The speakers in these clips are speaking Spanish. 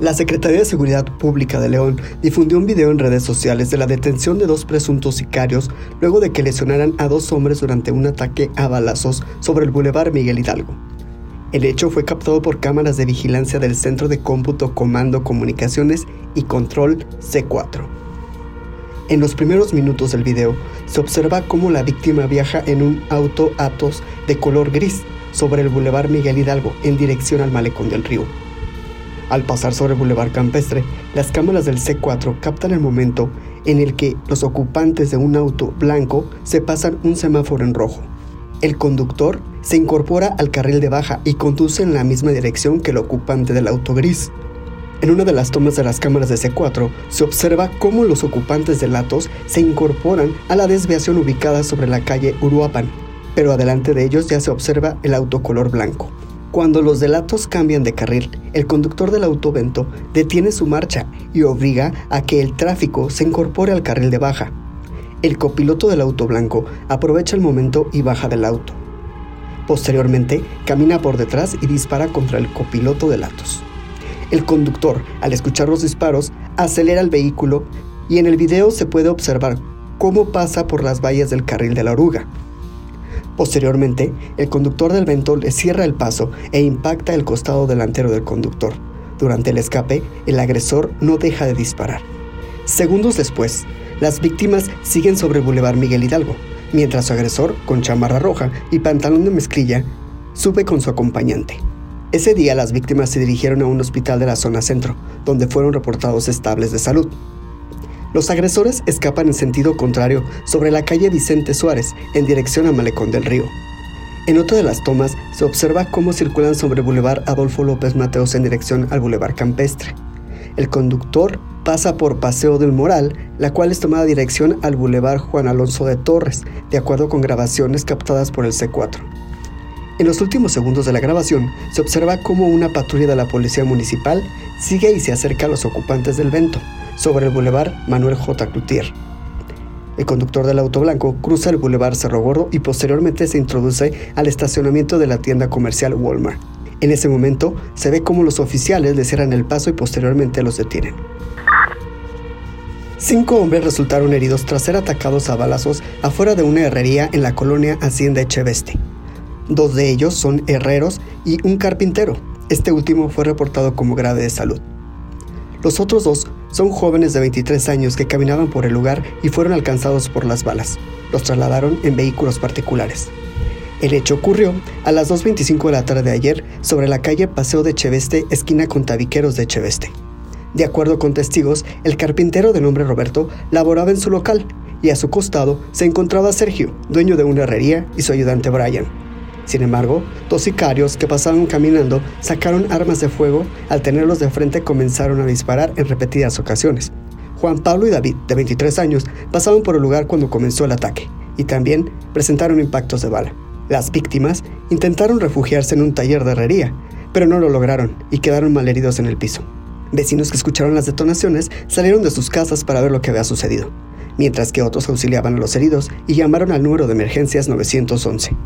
La Secretaría de Seguridad Pública de León difundió un video en redes sociales de la detención de dos presuntos sicarios luego de que lesionaran a dos hombres durante un ataque a balazos sobre el Boulevard Miguel Hidalgo. El hecho fue captado por cámaras de vigilancia del Centro de Cómputo, Comando, Comunicaciones y Control C4. En los primeros minutos del video se observa cómo la víctima viaja en un auto Atos de color gris sobre el Boulevard Miguel Hidalgo en dirección al malecón del río. Al pasar sobre el Boulevard Campestre, las cámaras del C4 captan el momento en el que los ocupantes de un auto blanco se pasan un semáforo en rojo. El conductor se incorpora al carril de baja y conduce en la misma dirección que el ocupante del auto gris. En una de las tomas de las cámaras de C4 se observa cómo los ocupantes del Atos se incorporan a la desviación ubicada sobre la calle Uruapan, pero adelante de ellos ya se observa el auto color blanco. Cuando los delatos cambian de carril, el conductor del autovento detiene su marcha y obliga a que el tráfico se incorpore al carril de baja. El copiloto del auto blanco aprovecha el momento y baja del auto. Posteriormente, camina por detrás y dispara contra el copiloto de Atos. El conductor, al escuchar los disparos, acelera el vehículo y en el video se puede observar cómo pasa por las vallas del carril de la oruga. Posteriormente, el conductor del vento le cierra el paso e impacta el costado delantero del conductor. Durante el escape, el agresor no deja de disparar. Segundos después, las víctimas siguen sobre Boulevard Miguel Hidalgo, mientras su agresor, con chamarra roja y pantalón de mezclilla, sube con su acompañante. Ese día las víctimas se dirigieron a un hospital de la zona centro, donde fueron reportados estables de salud. Los agresores escapan en sentido contrario sobre la calle Vicente Suárez en dirección a Malecón del Río. En otra de las tomas se observa cómo circulan sobre Boulevard Adolfo López Mateos en dirección al Boulevard Campestre. El conductor pasa por Paseo del Moral, la cual es tomada dirección al Boulevard Juan Alonso de Torres, de acuerdo con grabaciones captadas por el C4. En los últimos segundos de la grabación se observa cómo una patrulla de la Policía Municipal sigue y se acerca a los ocupantes del vento, sobre el Boulevard Manuel J. Cloutier. El conductor del auto blanco cruza el Boulevard Cerro Gordo y posteriormente se introduce al estacionamiento de la tienda comercial Walmart. En ese momento se ve cómo los oficiales le cierran el paso y posteriormente los detienen. Cinco hombres resultaron heridos tras ser atacados a balazos afuera de una herrería en la colonia Hacienda Echeveste. Dos de ellos son herreros y un carpintero. Este último fue reportado como grave de salud. Los otros dos son jóvenes de 23 años que caminaban por el lugar y fueron alcanzados por las balas. Los trasladaron en vehículos particulares. El hecho ocurrió a las 2.25 de la tarde de ayer sobre la calle Paseo de Cheveste, esquina con Tabiqueros de Cheveste. De acuerdo con testigos, el carpintero de nombre Roberto laboraba en su local y a su costado se encontraba Sergio, dueño de una herrería, y su ayudante Brian, sin embargo, dos sicarios que pasaban caminando sacaron armas de fuego, al tenerlos de frente comenzaron a disparar en repetidas ocasiones. Juan Pablo y David, de 23 años, pasaban por el lugar cuando comenzó el ataque y también presentaron impactos de bala. Las víctimas intentaron refugiarse en un taller de herrería, pero no lo lograron y quedaron malheridos en el piso. Vecinos que escucharon las detonaciones salieron de sus casas para ver lo que había sucedido, mientras que otros auxiliaban a los heridos y llamaron al número de emergencias 911.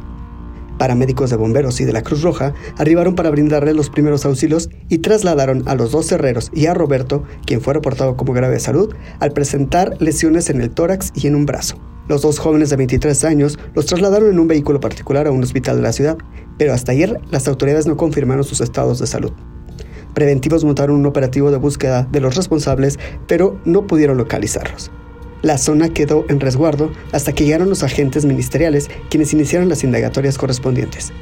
Paramédicos de bomberos y de la Cruz Roja arribaron para brindarle los primeros auxilios y trasladaron a los dos herreros y a Roberto, quien fue reportado como grave de salud, al presentar lesiones en el tórax y en un brazo. Los dos jóvenes de 23 años los trasladaron en un vehículo particular a un hospital de la ciudad, pero hasta ayer las autoridades no confirmaron sus estados de salud. Preventivos montaron un operativo de búsqueda de los responsables, pero no pudieron localizarlos. La zona quedó en resguardo hasta que llegaron los agentes ministeriales quienes iniciaron las indagatorias correspondientes.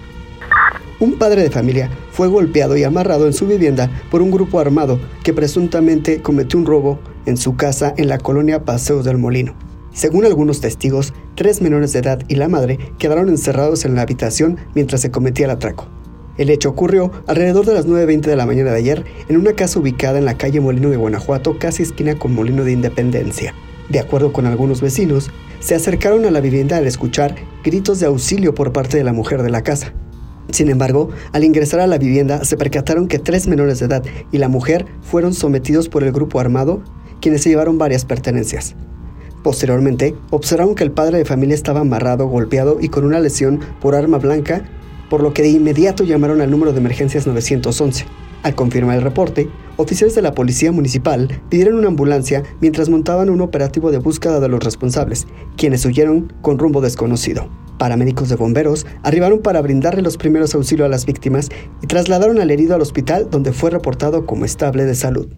Un padre de familia fue golpeado y amarrado en su vivienda por un grupo armado que presuntamente cometió un robo en su casa en la colonia Paseos del Molino. Según algunos testigos, tres menores de edad y la madre quedaron encerrados en la habitación mientras se cometía el atraco. El hecho ocurrió alrededor de las 9.20 de la mañana de ayer en una casa ubicada en la calle Molino de Guanajuato, casi esquina con Molino de Independencia. De acuerdo con algunos vecinos, se acercaron a la vivienda al escuchar gritos de auxilio por parte de la mujer de la casa. Sin embargo, al ingresar a la vivienda se percataron que tres menores de edad y la mujer fueron sometidos por el grupo armado, quienes se llevaron varias pertenencias. Posteriormente, observaron que el padre de familia estaba amarrado, golpeado y con una lesión por arma blanca, por lo que de inmediato llamaron al número de emergencias 911. Al confirmar el reporte, oficiales de la policía municipal pidieron una ambulancia mientras montaban un operativo de búsqueda de los responsables, quienes huyeron con rumbo desconocido. Paramédicos de bomberos arribaron para brindarle los primeros auxilios a las víctimas y trasladaron al herido al hospital donde fue reportado como estable de salud.